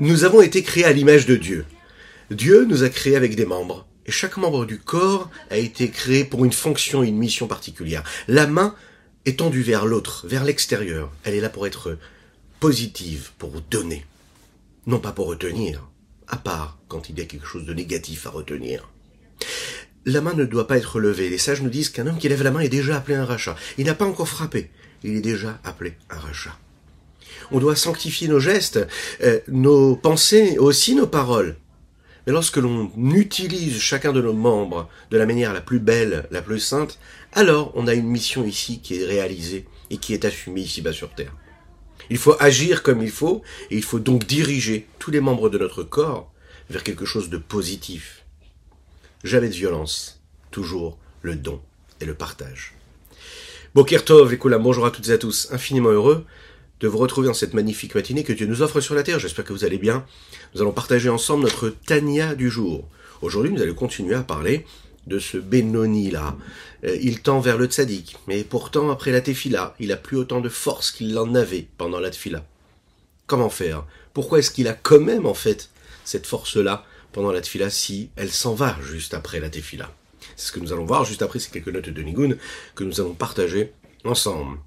Nous avons été créés à l'image de Dieu. Dieu nous a créés avec des membres. Et chaque membre du corps a été créé pour une fonction, une mission particulière. La main est tendue vers l'autre, vers l'extérieur. Elle est là pour être positive, pour donner. Non pas pour retenir, à part quand il y a quelque chose de négatif à retenir. La main ne doit pas être levée. Les sages nous disent qu'un homme qui lève la main est déjà appelé un rachat. Il n'a pas encore frappé. Il est déjà appelé un rachat. On doit sanctifier nos gestes, euh, nos pensées, aussi nos paroles. Mais lorsque l'on utilise chacun de nos membres de la manière la plus belle, la plus sainte, alors on a une mission ici qui est réalisée et qui est assumée ici-bas sur Terre. Il faut agir comme il faut, et il faut donc diriger tous les membres de notre corps vers quelque chose de positif. Jamais de violence, toujours le don et le partage. Bokertov et Kula, bonjour à toutes et à tous, infiniment heureux de vous retrouver dans cette magnifique matinée que Dieu nous offre sur la terre. J'espère que vous allez bien. Nous allons partager ensemble notre Tania du jour. Aujourd'hui, nous allons continuer à parler de ce Benoni-là. Euh, il tend vers le tzaddik, mais pourtant, après la tefila, il a plus autant de force qu'il en avait pendant la tefila. Comment faire? Pourquoi est-ce qu'il a quand même, en fait, cette force-là pendant la tefila si elle s'en va juste après la tefila? C'est ce que nous allons voir juste après ces quelques notes de Nigun que nous allons partager ensemble.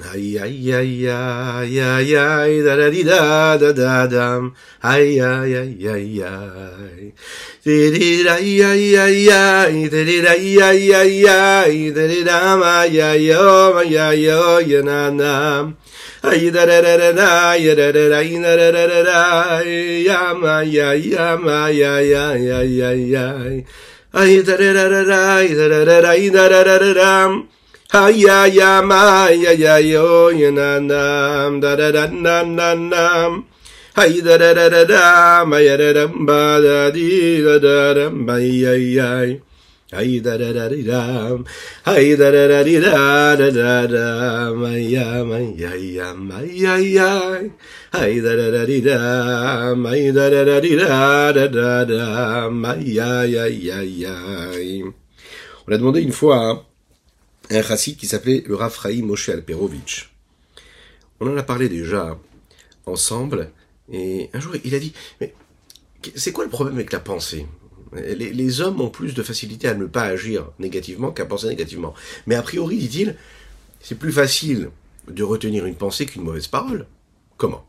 Ay ay ay ay ay ay da da di da da da dam ay ay ay ay ay di di da ay ay ay ay di di da ay ay ay ay di di da ma ya yo ma ya yo ya na na ay da da da da da ya da da da da da da da da ya ma ya ya ma ya ya ya ya ya ay da da da da da da da da da da da da da Haya ya ma ya ya yo ya na nam da da da na na nam. Hay da da da da da ma ya da da ba da di da da da ma ya ya. Hay da da da da. Hay da da da da da da da ma ya ma ya ya ma ya ya. Hay da da da da ma da da da da da. On a demandé une fois un chassid qui s'appelait le Rafraï Moshe Alperovitch. On en a parlé déjà ensemble, et un jour il a dit, mais c'est quoi le problème avec la pensée? Les, les, hommes ont plus de facilité à ne pas agir négativement qu'à penser négativement. Mais a priori, dit-il, c'est plus facile de retenir une pensée qu'une mauvaise parole. Comment?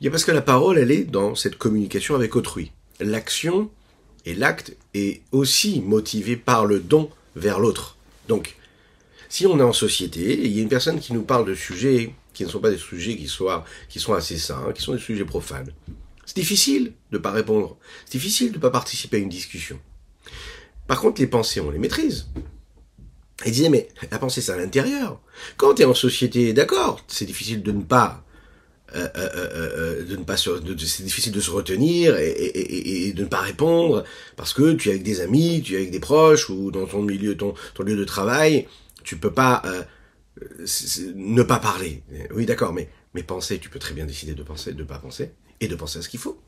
Il y a parce que la parole, elle est dans cette communication avec autrui. L'action et l'acte est aussi motivé par le don vers l'autre. Donc, si on est en société et il y a une personne qui nous parle de sujets qui ne sont pas des sujets qui, soient, qui sont assez sains, qui sont des sujets profanes, c'est difficile de ne pas répondre. C'est difficile de ne pas participer à une discussion. Par contre, les pensées, on les maîtrise. Il disait, mais la pensée, c'est à l'intérieur. Quand tu es en société, d'accord, c'est difficile de ne pas... Euh, euh, euh, de ne pas c'est difficile de se retenir et, de ne pas répondre parce que tu es avec des amis, tu es avec des proches ou dans ton milieu, ton lieu de travail, tu peux pas euh, ne pas parler. Oui, d'accord, mais mais penser, tu peux très bien décider de penser, de pas penser, et de penser à ce qu'il faut.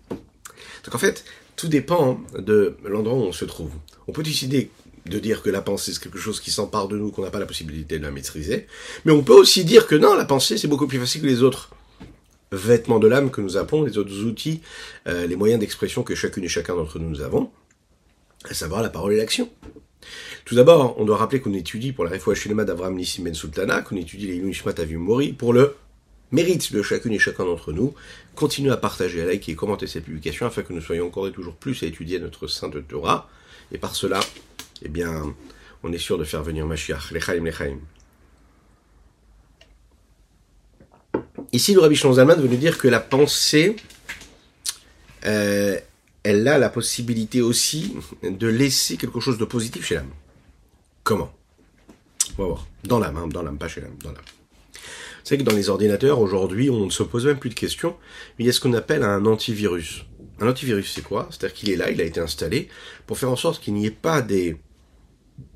Donc en fait, tout dépend de l'endroit où on se trouve. On peut décider de dire que la pensée c'est quelque chose qui s'empare de nous, qu'on n'a pas la possibilité de la maîtriser, mais on peut aussi dire que non, la pensée c'est beaucoup plus facile que les autres vêtements de l'âme que nous avons, les autres outils, euh, les moyens d'expression que chacune et chacun d'entre nous nous avons, à savoir la parole et l'action. Tout d'abord, on doit rappeler qu'on étudie pour la Refoua Shinema d'Avram Nissim Ben Sultana, qu'on étudie les Yunishmat Avim Mori pour le mérite de chacune et chacun d'entre nous. Continuez à partager, à liker et commenter cette publication afin que nous soyons encore et toujours plus à étudier notre Sainte Torah. Et par cela, eh bien, on est sûr de faire venir Mashiach. Lechaim, lechaim. Ici, le Rabbi Zalman veut nous dire que la pensée, euh, elle a la possibilité aussi de laisser quelque chose de positif chez l'âme. Comment On va voir. Dans l'âme, hein, dans l'âme, pas chez l'âme, dans l'âme. C'est que dans les ordinateurs, aujourd'hui, on ne se pose même plus de questions, il y a ce qu'on appelle un antivirus. Un antivirus, c'est quoi? C'est-à-dire qu'il est là, il a été installé pour faire en sorte qu'il n'y ait pas des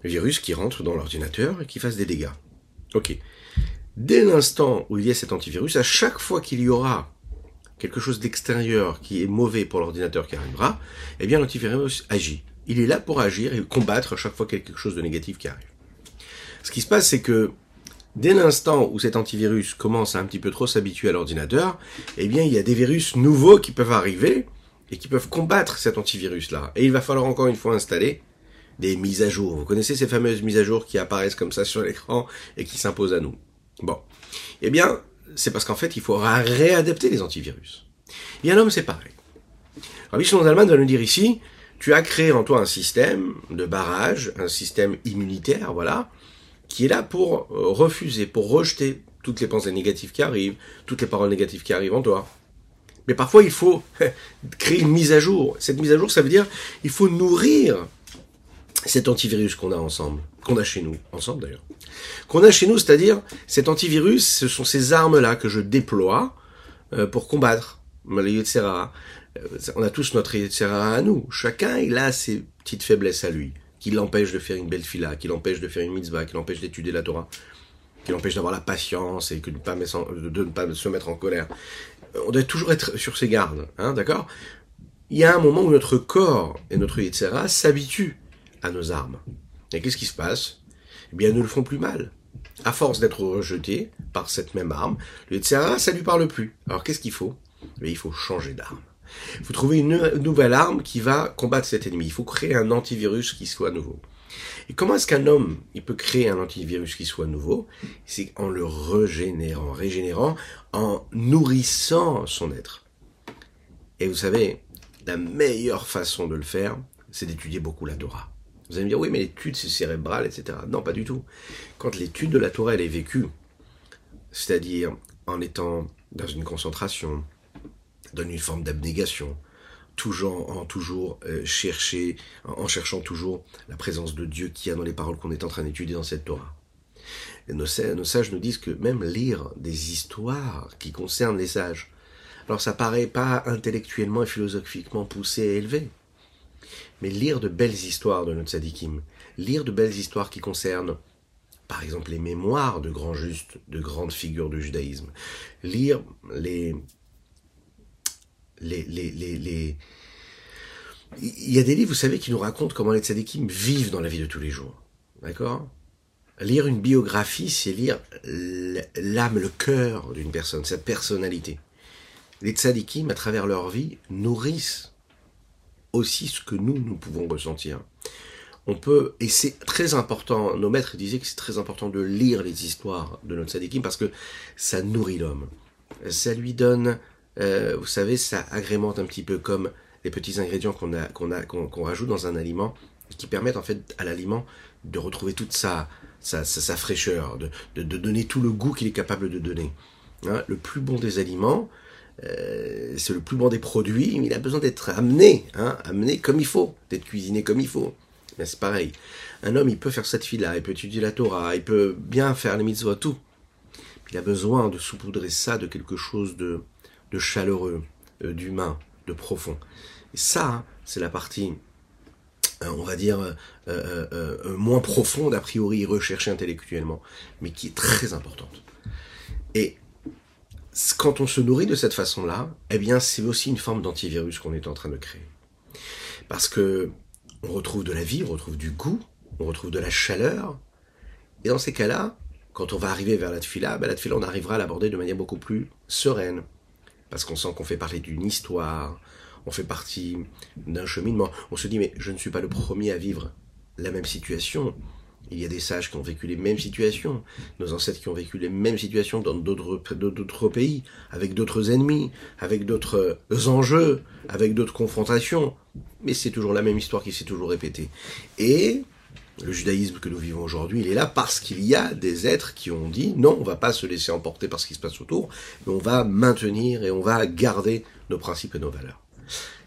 virus qui rentrent dans l'ordinateur et qui fassent des dégâts. Ok. Dès l'instant où il y a cet antivirus, à chaque fois qu'il y aura quelque chose d'extérieur qui est mauvais pour l'ordinateur qui arrivera, eh bien l'antivirus agit. Il est là pour agir et combattre chaque fois quelque chose de négatif qui arrive. Ce qui se passe, c'est que dès l'instant où cet antivirus commence à un petit peu trop s'habituer à l'ordinateur, eh bien il y a des virus nouveaux qui peuvent arriver et qui peuvent combattre cet antivirus-là. Et il va falloir encore une fois installer des mises à jour. Vous connaissez ces fameuses mises à jour qui apparaissent comme ça sur l'écran et qui s'imposent à nous. Bon. Eh bien, c'est parce qu'en fait, il faudra réadapter les antivirus. Et bien, l'homme, c'est pareil. Rabbi Shimon Zalman va nous dire ici, tu as créé en toi un système de barrage, un système immunitaire, voilà, qui est là pour euh, refuser, pour rejeter toutes les pensées négatives qui arrivent, toutes les paroles négatives qui arrivent en toi. Mais parfois, il faut créer une mise à jour. Cette mise à jour, ça veut dire, il faut nourrir cet antivirus qu'on a ensemble, qu'on a chez nous, ensemble d'ailleurs, qu'on a chez nous, c'est-à-dire cet antivirus, ce sont ces armes-là que je déploie euh, pour combattre. Euh, on a tous notre Yetzera à nous. Chacun, il a ses petites faiblesses à lui, qui l'empêchent de faire une belle fila, qui l'empêchent de faire une mitzvah, qui l'empêchent d'étudier la Torah, qui l'empêchent d'avoir la patience et de, ne pas se mettre en colère. On doit toujours être sur ses gardes, hein, d'accord? Il y a un moment où notre corps et notre Yetzera s'habituent à nos armes. Et qu'est-ce qui se passe? Eh bien, nous le font plus mal. À force d'être rejeté par cette même arme, le Yetzirah, ça lui parle plus. Alors qu'est-ce qu'il faut? Eh Il faut changer d'arme. Il faut trouver une nouvelle arme qui va combattre cet ennemi. Il faut créer un antivirus qui soit nouveau. Et comment est-ce qu'un homme, il peut créer un antivirus qui soit nouveau? C'est en le régénérant, régénérant, en nourrissant son être. Et vous savez, la meilleure façon de le faire, c'est d'étudier beaucoup la Torah. Vous allez me dire, oui, mais l'étude, c'est cérébral, etc. Non, pas du tout. Quand l'étude de la Torah, elle est vécue, c'est-à-dire en étant dans une concentration, dans une forme d'abnégation, toujours, en toujours euh, chercher, en, cherchant toujours la présence de Dieu qui a dans les paroles qu'on est en train d'étudier dans cette Torah. nos, nos sages nous disent que même lire des histoires qui concernent les sages, alors ça paraît pas intellectuellement et philosophiquement poussé et élevé, mais lire de belles histoires de notre sadikim, lire de belles histoires qui concernent, par exemple, les mémoires de grands justes, de grandes figures du judaïsme, lire les, il y a des livres, vous savez, qui nous racontent comment les tzadikim vivent dans la vie de tous les jours. D'accord? Lire une biographie, c'est lire l'âme, le cœur d'une personne, sa personnalité. Les tzadikim, à travers leur vie, nourrissent aussi ce que nous, nous pouvons ressentir. On peut, et c'est très important, nos maîtres disaient que c'est très important de lire les histoires de notre sadikim parce que ça nourrit l'homme. Ça lui donne, euh, vous savez, ça agrémente un petit peu comme les petits ingrédients qu'on a, qu'on a, qu'on rajoute dans un aliment, qui permettent en fait à l'aliment de retrouver toute sa, sa, sa, fraîcheur, de, de, donner tout le goût qu'il est capable de donner. Hein, le plus bon des aliments, euh, c'est le plus bon des produits, mais il a besoin d'être amené, hein, amené comme il faut, d'être cuisiné comme il faut. C'est pareil. Un homme, il peut faire cette fille-là, il peut étudier la Torah, il peut bien faire les mitzvot, tout. Il a besoin de saupoudrer ça de quelque chose de, de chaleureux, euh, d'humain, de profond. Et ça, hein, c'est la partie, euh, on va dire, moins profonde a priori recherchée intellectuellement, mais qui est très importante. Et quand on se nourrit de cette façon-là, eh bien, c'est aussi une forme d'antivirus qu'on est en train de créer. Parce que on retrouve de la vie, on retrouve du goût, on retrouve de la chaleur. Et dans ces cas-là, quand on va arriver vers la tefila, ben la tefila, on arrivera à l'aborder de manière beaucoup plus sereine. Parce qu'on sent qu'on fait partie d'une histoire, on fait partie d'un cheminement. On se dit, mais je ne suis pas le premier à vivre la même situation. Il y a des sages qui ont vécu les mêmes situations, nos ancêtres qui ont vécu les mêmes situations dans d'autres pays, avec d'autres ennemis, avec d'autres enjeux, avec d'autres confrontations. Mais c'est toujours la même histoire qui s'est toujours répétée. Et le judaïsme que nous vivons aujourd'hui, il est là parce qu'il y a des êtres qui ont dit non, on va pas se laisser emporter par ce qui se passe autour, mais on va maintenir et on va garder nos principes et nos valeurs.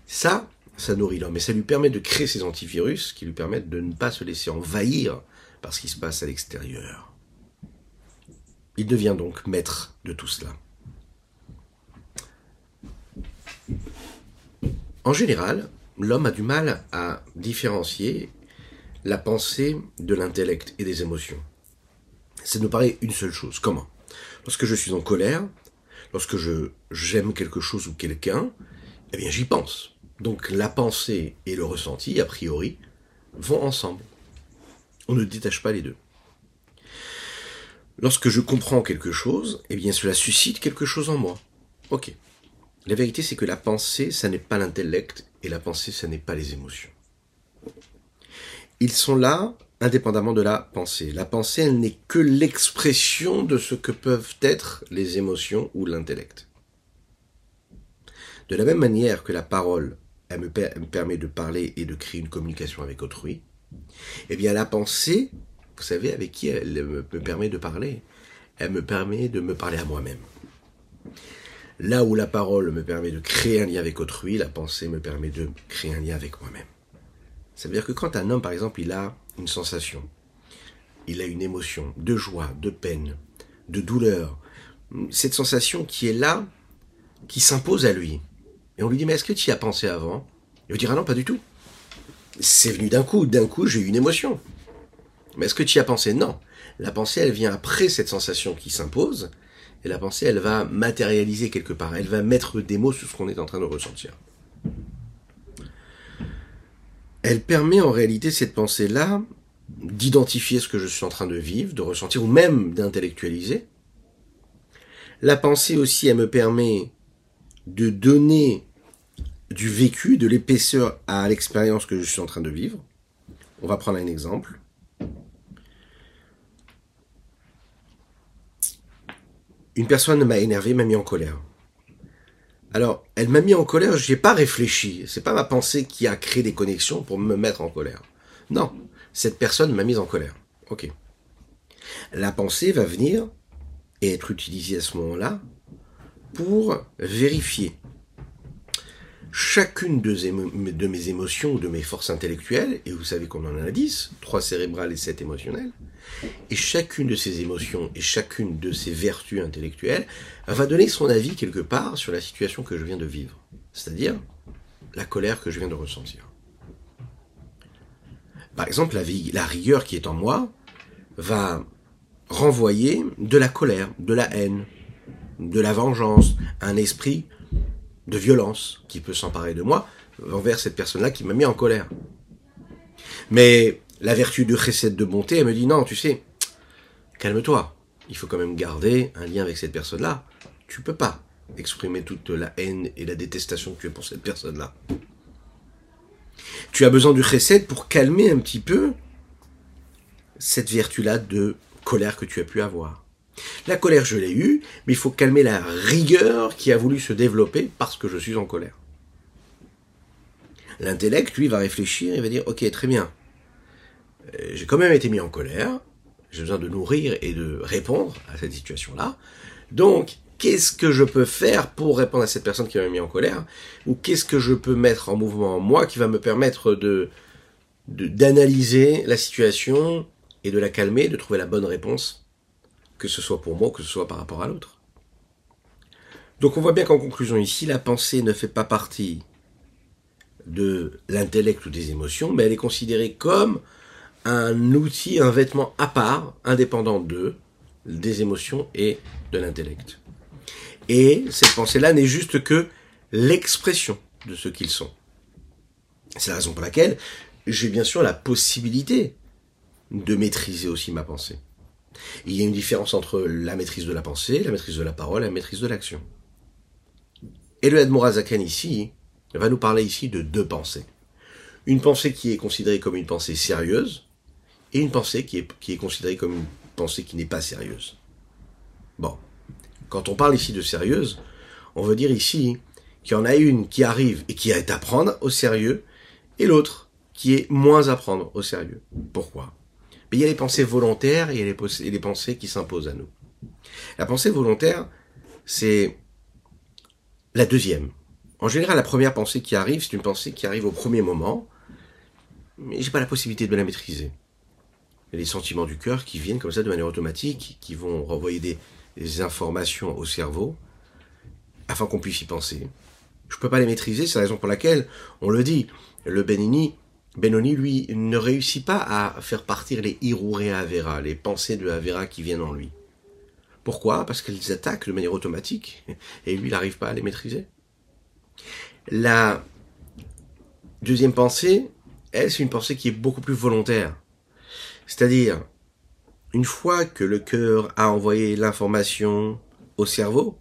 Ça, ça nourrit l'homme et ça lui permet de créer ces antivirus qui lui permettent de ne pas se laisser envahir par ce qui se passe à l'extérieur. Il devient donc maître de tout cela. En général, l'homme a du mal à différencier la pensée de l'intellect et des émotions. Ça nous paraît une seule chose. Comment? Lorsque je suis en colère, lorsque je j'aime quelque chose ou quelqu'un, eh bien j'y pense. Donc la pensée et le ressenti, a priori, vont ensemble. On ne détache pas les deux. Lorsque je comprends quelque chose, eh bien cela suscite quelque chose en moi. Ok. La vérité, c'est que la pensée, ça n'est pas l'intellect, et la pensée, ça n'est pas les émotions. Ils sont là indépendamment de la pensée. La pensée, elle n'est que l'expression de ce que peuvent être les émotions ou l'intellect. De la même manière que la parole, elle me, permet de parler et de créer une communication avec autrui, eh bien la pensée, vous savez avec qui elle me permet de parler Elle me permet de me parler à moi-même. Là où la parole me permet de créer un lien avec autrui, la pensée me permet de créer un lien avec moi-même. Ça veut dire que quand un homme, par exemple, il a une sensation, il a une émotion de joie, de peine, de douleur, cette sensation qui est là, qui s'impose à lui. Et on lui dit, mais est-ce que tu y as pensé avant? Il va dire, ah non, pas du tout. C'est venu d'un coup, d'un coup j'ai eu une émotion. Mais est-ce que tu y as pensé? Non. La pensée, elle vient après cette sensation qui s'impose, et la pensée, elle va matérialiser quelque part, elle va mettre des mots sur ce qu'on est en train de ressentir. Elle permet en réalité cette pensée-là d'identifier ce que je suis en train de vivre, de ressentir, ou même d'intellectualiser. La pensée aussi, elle me permet de donner du vécu, de l'épaisseur à l'expérience que je suis en train de vivre. On va prendre un exemple. Une personne m'a énervé, m'a mis en colère. Alors, elle m'a mis en colère, j'ai pas réfléchi. C'est pas ma pensée qui a créé des connexions pour me mettre en colère. Non, cette personne m'a mise en colère. Ok. La pensée va venir et être utilisée à ce moment-là pour vérifier chacune de, mes émotions ou de mes forces intellectuelles, et vous savez qu'on en a 10, trois cérébrales et sept émotionnelles, et chacune de ces émotions et chacune de ces vertus intellectuelles va donner son avis quelque part sur la situation que je viens de vivre, c'est-à-dire la colère que je viens de ressentir. Par exemple, la, rigueur qui est en moi va renvoyer de la colère, de la haine, de la vengeance, un esprit de violence qui peut s'emparer de moi envers cette personne-là qui m'a mis en colère. Mais la vertu du recette de bonté, elle me dit non, tu sais, calme-toi. Il faut quand même garder un lien avec cette personne-là. Tu peux pas exprimer toute la haine et la détestation que tu as pour cette personne-là. Tu as besoin du recette pour calmer un petit peu cette vertu-là de colère que tu as pu avoir. La colère, je l'ai eue, mais il faut calmer la rigueur qui a voulu se développer parce que je suis en colère. L'intellect, lui, va réfléchir et va dire, ok, très bien, j'ai quand même été mis en colère, j'ai besoin de nourrir et de répondre à cette situation-là. Donc, qu'est-ce que je peux faire pour répondre à cette personne qui m'a mis en colère? Ou qu'est-ce que je peux mettre en mouvement en moi qui va me permettre de d'analyser la situation et de la calmer, de trouver la bonne réponse que ce soit pour moi, que ce soit par rapport à l'autre? Donc on voit bien qu'en conclusion ici, la pensée ne fait pas partie de l'intellect ou des émotions, mais elle est considérée comme un outil, un vêtement à part, indépendant d'eux, des émotions et de l'intellect. Et cette pensée-là n'est juste que l'expression de ce qu'ils sont. C'est la raison pour laquelle j'ai bien sûr la possibilité de maîtriser aussi ma pensée. Il y a une différence entre la maîtrise de la pensée, la maîtrise de la parole et la maîtrise de l'action. Et le Admorazakan ici va nous parler ici de deux pensées. Une pensée qui est considérée comme une pensée sérieuse et une pensée qui est, qui est considérée comme une pensée qui n'est pas sérieuse. Bon, quand on parle ici de sérieuse, on veut dire ici qu'il y en a une qui arrive et qui est à prendre au sérieux et l'autre qui est moins à prendre au sérieux. Pourquoi? Il y a les pensées volontaires et les, pensées qui s'imposent à nous. La pensée volontaire, c'est la deuxième. En général, la première pensée qui arrive, c'est une pensée qui arrive au premier moment, mais j'ai pas la possibilité de la maîtriser. Des sentiments du cœur qui viennent comme ça de manière automatique, qui vont renvoyer des, informations au cerveau, afin qu'on puisse y penser. Je peux pas les maîtriser, c'est la raison pour laquelle on le dit. Le Benini, Benoni, lui, ne réussit pas à faire partir les Iruré Avera, les pensées de Avera qui viennent en lui. Pourquoi? Parce qu'ils attaquent de manière automatique et lui, il n'arrive pas à les maîtriser. La deuxième pensée, elle, c'est une pensée qui est beaucoup plus volontaire. C'est-à-dire, une fois que le cœur a envoyé l'information au cerveau,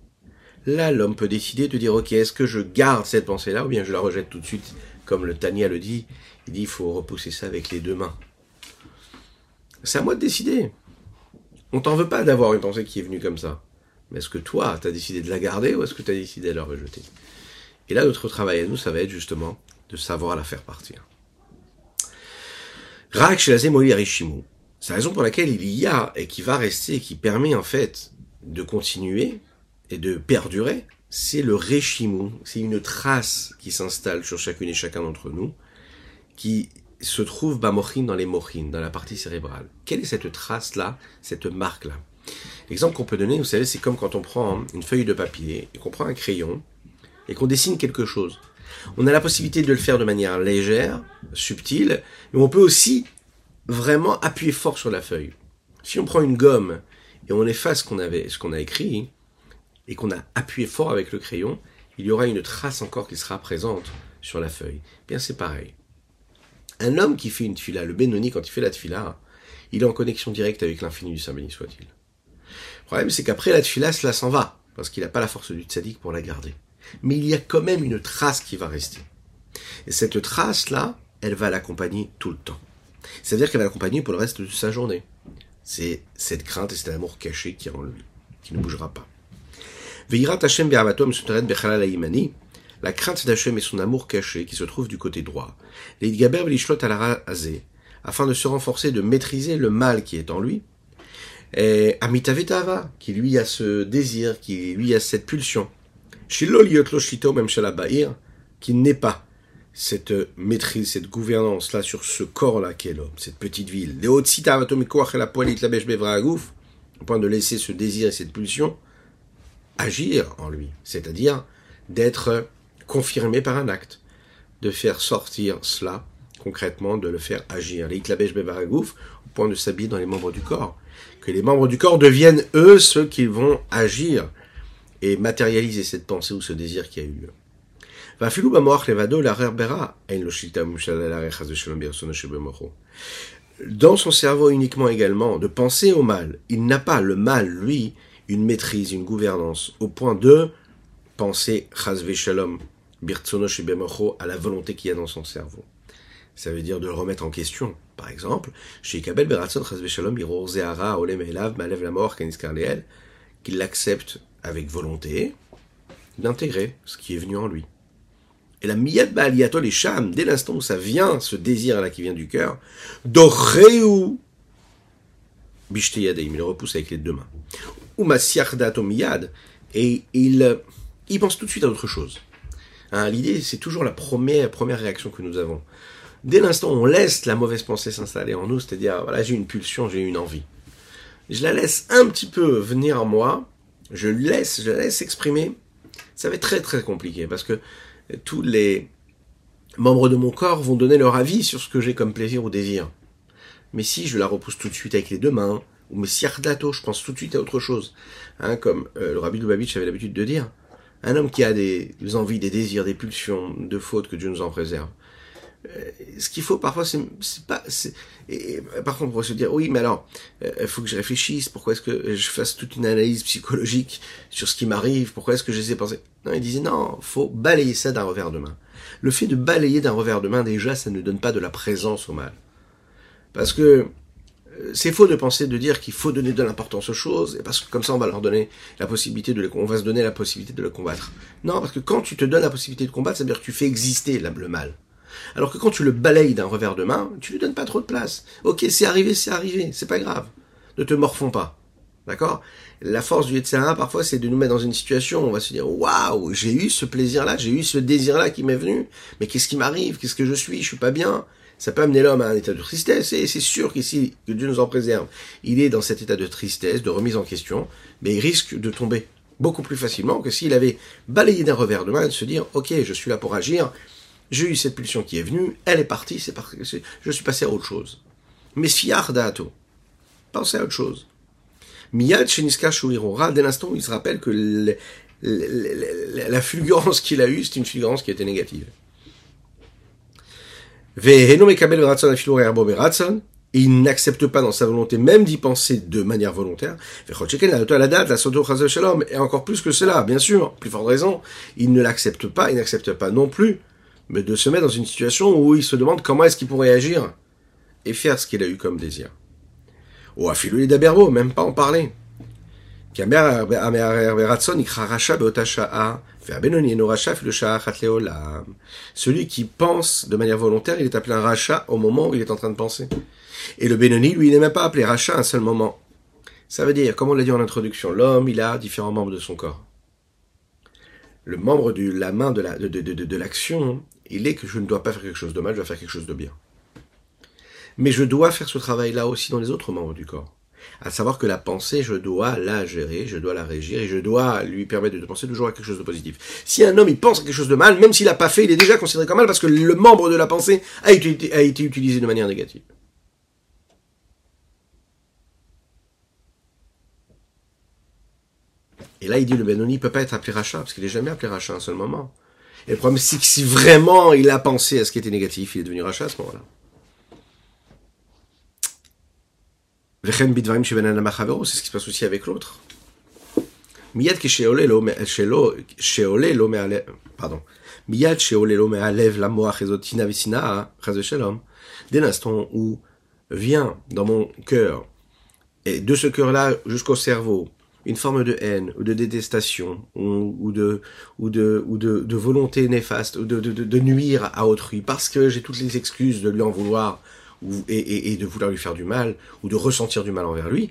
là, l'homme peut décider de dire, ok, est-ce que je garde cette pensée-là ou bien je la rejette tout de suite, comme le Tania le dit, il dit, il faut repousser ça avec les deux mains. C'est à moi de décider. On t'en veut pas d'avoir une pensée qui est venue comme ça. Mais est-ce que toi, tu as décidé de la garder ou est-ce que tu as décidé de la rejeter? Et là, notre travail à nous, ça va être justement de savoir la faire partir. Rak C'est la raison pour laquelle il y a et qui va rester, qui permet en fait de continuer et de perdurer, c'est le Reshimu. C'est une trace qui s'installe sur chacune et chacun d'entre nous, qui se trouve Bamochin dans les mochines, dans la partie cérébrale. Quelle est cette trace-là, cette marque-là? L'exemple qu'on peut donner, vous savez, c'est comme quand on prend une feuille de papier et qu'on prend un crayon et qu'on dessine quelque chose. On a la possibilité de le faire de manière légère, subtile, mais on peut aussi vraiment appuyer fort sur la feuille. Si on prend une gomme et on efface ce qu'on avait, ce qu'on a écrit, et qu'on a appuyé fort avec le crayon, il y aura une trace encore qui sera présente sur la feuille. Bien, c'est pareil. Un homme qui fait une tfila, le Benoni, quand il fait la tfila, il est en connexion directe avec l'infini du Saint béni soit-il. Le problème, c'est qu'après la tfila, cela s'en va, parce qu'il n'a pas la force du tzaddik pour la garder. Mais il y a quand même une trace qui va rester. Et cette trace-là, elle va l'accompagner tout le temps. C'est-à-dire qu'elle va l'accompagner pour le reste de sa journée. C'est cette crainte et cet amour caché qui en lui, qui ne bougera pas. La crainte d'Hachem et son amour caché qui se trouve du côté droit. Afin de se renforcer, de maîtriser le mal qui est en lui. Et Amitavetava, qui lui a ce désir, qui lui a cette pulsion. Qui n'est pas cette maîtrise, cette gouvernance-là sur ce corps-là qu'est l'homme, cette petite ville. au point de laisser ce désir et cette pulsion agir en lui, c'est-à-dire d'être confirmé par un acte, de faire sortir cela concrètement, de le faire agir. au point de s'habiller dans les membres du corps. Que les membres du corps deviennent eux ceux qui vont agir et matérialiser cette pensée ou ce désir qui a eu lieu. Dans son cerveau uniquement également, de penser au mal. Il n'a pas le mal, lui, une maîtrise, une gouvernance, au point de penser à la volonté qu'il y a dans son cerveau. Ça veut dire de le remettre en question. Par exemple, chez qu'il l'accepte avec volonté, d'intégrer ce qui est venu en lui. Et la miyad ba'aliyato les sham, dès l'instant où ça vient, ce désir-là qui vient du cœur, doreu il le repousse avec les deux mains. Ou miyad, et il, il pense tout de suite à autre chose. Hein, l'idée, c'est toujours la première, première réaction que nous avons. Dès l'instant où on laisse la mauvaise pensée s'installer en nous, c'est-à-dire, voilà, j'ai une pulsion, j'ai une envie. Je la laisse un petit peu venir en moi, je laisse, je la laisse exprimer, ça va être très très compliqué parce que tous les membres de mon corps vont donner leur avis sur ce que j'ai comme plaisir ou désir. Mais si je la repousse tout de suite avec les deux mains, ou me siardato, je pense tout de suite à autre chose, hein, comme euh, le rabbi Lubavitch avait l'habitude de dire, un homme qui a des envies, des désirs, des pulsions de fautes que Dieu nous en préserve. Euh, ce qu'il faut parfois, c'est pas. Et, par contre, on pourrait se dire, oui, mais alors, il euh, faut que je réfléchisse. Pourquoi est-ce que je fasse toute une analyse psychologique sur ce qui m'arrive? Pourquoi est-ce que j'essaie de penser? Non, il disait non, faut balayer ça d'un revers de main. Le fait de balayer d'un revers de main, déjà, ça ne donne pas de la présence au mal, parce que c'est faux de penser, de dire qu'il faut donner de l'importance aux choses, et parce que comme ça on va leur donner la possibilité de on va se donner la possibilité de le combattre. Non, parce que quand tu te donnes la possibilité de combattre, ça veut dire que tu fais exister le mal. Alors que quand tu le balayes d'un revers de main, tu lui donnes pas trop de place. Ok, c'est arrivé, c'est arrivé, c'est pas grave. Ne te morfonds pas. D'accord? La force du Yetzirah, parfois, c'est de nous mettre dans une situation où on va se dire, waouh, j'ai eu ce plaisir-là, j'ai eu ce désir-là qui m'est venu, mais qu'est-ce qui m'arrive? Qu'est-ce que je suis? Je suis pas bien ça peut amener l'homme à un état de tristesse, et c'est sûr qu'ici, que Dieu nous en préserve, il est dans cet état de tristesse, de remise en question, mais il risque de tomber beaucoup plus facilement que s'il avait balayé d'un revers de main et de se dire, ok, je suis là pour agir, j'ai eu cette pulsion qui est venue, elle est partie, c'est parti, je suis passé à autre chose. Mais fiar dato, pensez à autre chose. Miyad Sheniska Shuirora, dès l'instant où il se rappelle que la fulgurance qu'il a eue, c'est une fulgurance qui était négative. Il n'accepte pas dans sa volonté même d'y penser de manière volontaire. Et encore plus que cela, bien sûr, plus forte raison, il ne l'accepte pas, il n'accepte pas non plus, mais de se mettre dans une situation où il se demande comment est-ce qu'il pourrait agir et faire ce qu'il a eu comme désir. Ou à les d'Aberbo, même pas en parler. Celui qui pense de manière volontaire, il est appelé un rachat au moment où il est en train de penser. Et le Benoni, lui, il n'est même pas appelé rachat un seul moment. Ça veut dire, comme on l'a dit en introduction, l'homme, il a différents membres de son corps. Le membre de la main de l'action, la, de, de, de, il est que je ne dois pas faire quelque chose de mal, je dois faire quelque chose de bien. Mais je dois faire ce travail-là aussi dans les autres membres du corps à savoir que la pensée, je dois la gérer, je dois la régir et je dois lui permettre de penser toujours à quelque chose de positif. Si un homme il pense à quelque chose de mal, même s'il n'a pas fait, il est déjà considéré comme mal parce que le membre de la pensée a été, utilisé de manière négative. Et là, il dit le Benoni ne peut pas être appelé rachat, parce qu'il n'est jamais appelé rachat à un seul moment. Et le problème, c'est que si vraiment il a pensé à ce qui était négatif, il est devenu rachat à ce moment-là. C'est ce qui se passe aussi avec l'autre. Miyad pardon. Miyad Dès l'instant où vient dans mon cœur, et de ce cœur-là jusqu'au cerveau, une forme de haine ou de détestation ou, de ou de ou de, de volonté néfaste ou de, de, de, nuire à autrui parce que j'ai toutes les excuses de lui en vouloir et, de vouloir lui faire du mal, ou de ressentir du mal envers lui.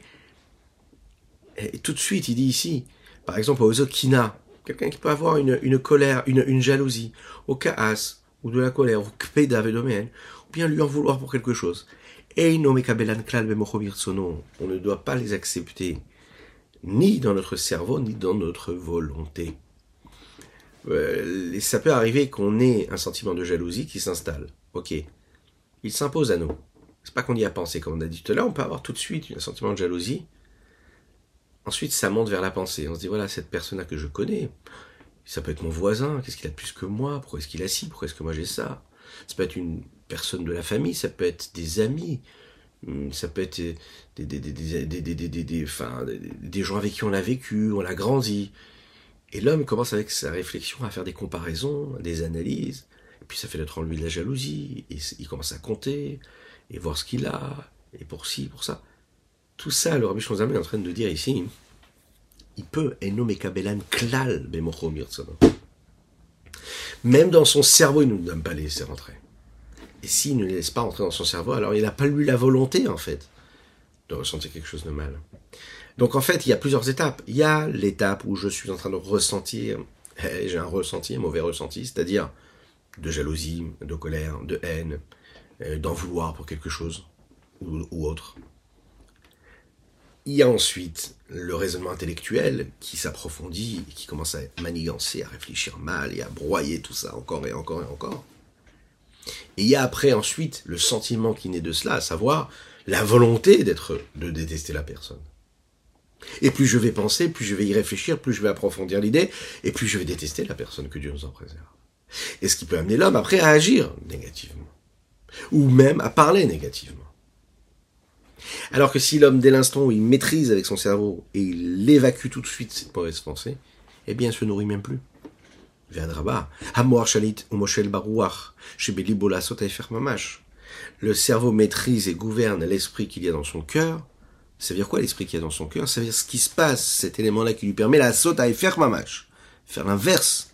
Et tout de suite, il dit ici, par exemple, au Zokina, quelqu'un qui peut avoir une, colère, une, jalousie, au Kaas, ou de la colère, au Kpeda ou bien lui en vouloir pour quelque chose. On ne doit pas les accepter, ni dans notre cerveau, ni dans notre volonté. Euh, ça peut arriver qu'on ait un sentiment de jalousie qui s'installe. Ok il s'impose à nous. C'est pas qu'on y a pensé, comme on a dit tout à l'heure, on peut avoir tout de suite un sentiment de jalousie. Ensuite, ça monte vers la pensée. On se dit, voilà, cette personne-là que je connais, ça peut être mon voisin, qu'est-ce qu'il a de plus que moi, pourquoi est-ce qu'il a ci, pourquoi est-ce que moi j'ai ça? Ça peut être une personne de la famille, ça peut être des amis, ça peut être des, des, des, enfin, des gens avec qui on a vécu, on a grandi. Et l'homme commence avec sa réflexion à faire des comparaisons, des analyses, puis ça fait naître en lui de la jalousie, et il commence à compter, et voir ce qu'il a, et pour ci, pour ça. Tout ça, le Rabbi Shonzam est en train de dire ici, il peut klal Même dans son cerveau, il ne nous donne pas laisser rentrer. Et s'il ne les laisse pas rentrer dans son cerveau, alors il n'a pas lui la volonté, en fait, de ressentir quelque chose de mal. Donc en fait, il y a plusieurs étapes. Il y a l'étape où je suis en train de ressentir, j'ai un ressenti, un mauvais ressenti, c'est-à-dire de jalousie, de colère, de haine, euh, d'en vouloir pour quelque chose ou, autre. Il y a ensuite le raisonnement intellectuel qui s'approfondit qui commence à manigancer, à réfléchir mal et à broyer tout ça encore et encore et encore. Et il y a après ensuite le sentiment qui naît de cela, à savoir la volonté d'être, de détester la personne. Et plus je vais penser, plus je vais y réfléchir, plus je vais approfondir l'idée, et plus je vais détester la personne que Dieu nous en préserve. Et ce qui peut amener l'homme après à agir négativement. Ou même à parler négativement. Alors que si l'homme, dès l'instant où il maîtrise avec son cerveau et il évacue tout de suite cette mauvaise pensée, eh bien, il se nourrit même plus. Le cerveau maîtrise et gouverne l'esprit qu'il y a dans son cœur. Ça veut dire quoi l'esprit qu'il y a dans son cœur? Ça veut dire ce qui se passe, cet élément-là qui lui permet la saute à faire. Faire l'inverse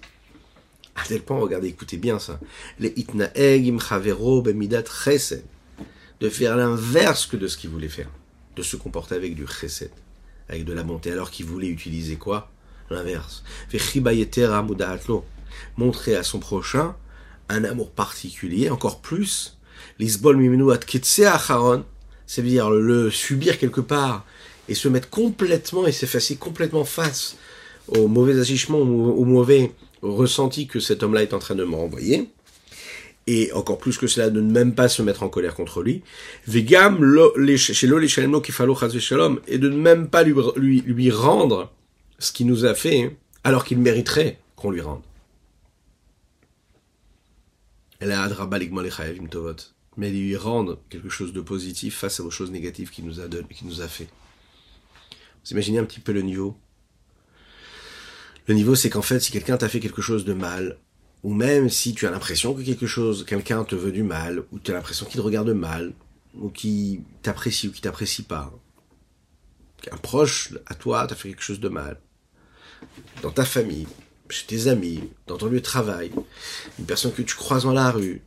à tel point, regardez, écoutez bien ça. Les. De faire l'inverse que de ce qu'il voulait faire. De se comporter avec du chesed. Avec de la bonté. Alors qu'il voulait utiliser quoi? L'inverse. Montrer à son prochain un amour particulier, encore plus. Lisbol mimenu at C'est-à-dire le subir quelque part et se mettre complètement et s'effacer complètement face au mauvais agissement, au, mauvais ressenti que cet homme-là est en train de me renvoyer, et encore plus que cela, de ne même pas se mettre en colère contre lui, vegam chez shalom, et de ne même pas lui, lui rendre ce qu'il nous a fait, alors qu'il mériterait qu'on lui rende. Mais lui rendre quelque chose de positif face aux choses négatives qu'il nous a donné, qu'il nous a fait. Vous imaginez un petit peu le niveau? Le niveau, c'est qu'en fait, si quelqu'un t'a fait quelque chose de mal, ou même si tu as l'impression que quelque chose, quelqu'un te veut du mal, ou tu as l'impression qu'il te regarde mal, ou qu'il t'apprécie ou qu'il t'apprécie pas, qu'un proche à toi t'a fait quelque chose de mal, dans ta famille, chez tes amis, dans ton lieu de travail, une personne que tu croises dans la rue,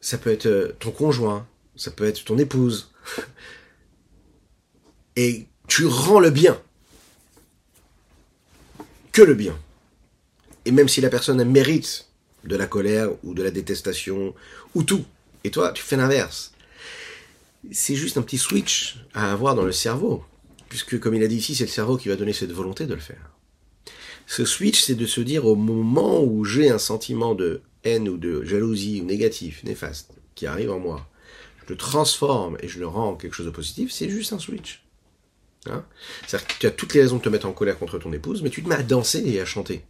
ça peut être euh, ton conjoint, ça peut être ton épouse, et tu rends le bien, que le bien. Et même si la personne mérite de la colère ou de la détestation ou tout, et toi tu fais l'inverse, c'est juste un petit switch à avoir dans le cerveau, puisque comme il a dit ici, c'est le cerveau qui va donner cette volonté de le faire. Ce switch, c'est de se dire au moment où j'ai un sentiment de haine ou de jalousie ou négatif, néfaste, qui arrive en moi, je le transforme et je le rends en quelque chose de positif, c'est juste un switch. Hein? C'est-à-dire que tu as toutes les raisons de te mettre en colère contre ton épouse, mais tu te mets à danser et à chanter.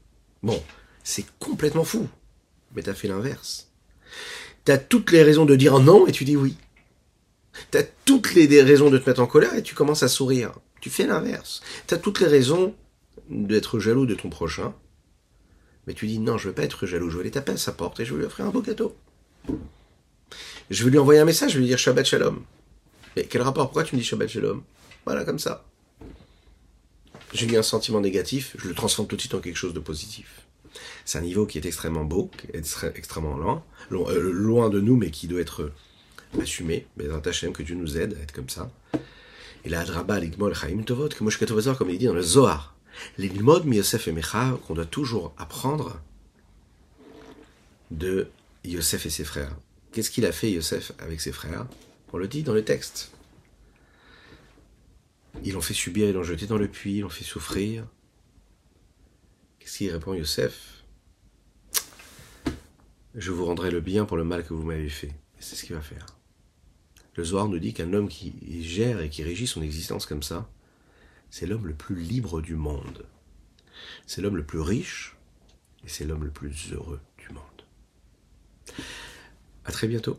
Bon, c'est complètement fou. Mais tu as fait l'inverse. Tu as toutes les raisons de dire non et tu dis oui. Tu as toutes les raisons de te mettre en colère et tu commences à sourire. Tu fais l'inverse. Tu as toutes les raisons d'être jaloux de ton prochain, mais tu dis non, je veux pas être jaloux, je vais aller taper à sa porte et je vais lui offrir un beau gâteau. Je vais lui envoyer un message, je vais lui dire Shabbat Shalom. Mais quel rapport? Pourquoi tu me dis Shabbat Shalom? Voilà, comme ça. J'ai eu un sentiment négatif, je le transforme tout de suite en quelque chose de positif. C'est un niveau qui est extrêmement beau, qui est extrêmement loin, euh, loin de nous, mais qui doit être assumé. Mais Hachem, que Dieu nous aide à être comme ça. Et là, Adraba, l'Igmol, Chaim Tovot, que Moshe comme il dit dans le Zohar, les modes Yosef et Mecha qu'on doit toujours apprendre de Yosef et ses frères. Qu'est-ce qu'il a fait Yosef avec ses frères? On le dit dans le texte. Ils l'ont fait subir, ils l'ont jeté dans le puits, ils l'ont fait souffrir. Qu'est-ce qu'il répond Yosef? Je vous rendrai le bien pour le mal que vous m'avez fait. c'est ce qu'il va faire. Le Zohar nous dit qu'un homme qui gère et qui régit son existence comme ça, c'est l'homme le plus libre du monde. C'est l'homme le plus riche et c'est l'homme le plus heureux du monde. À très bientôt.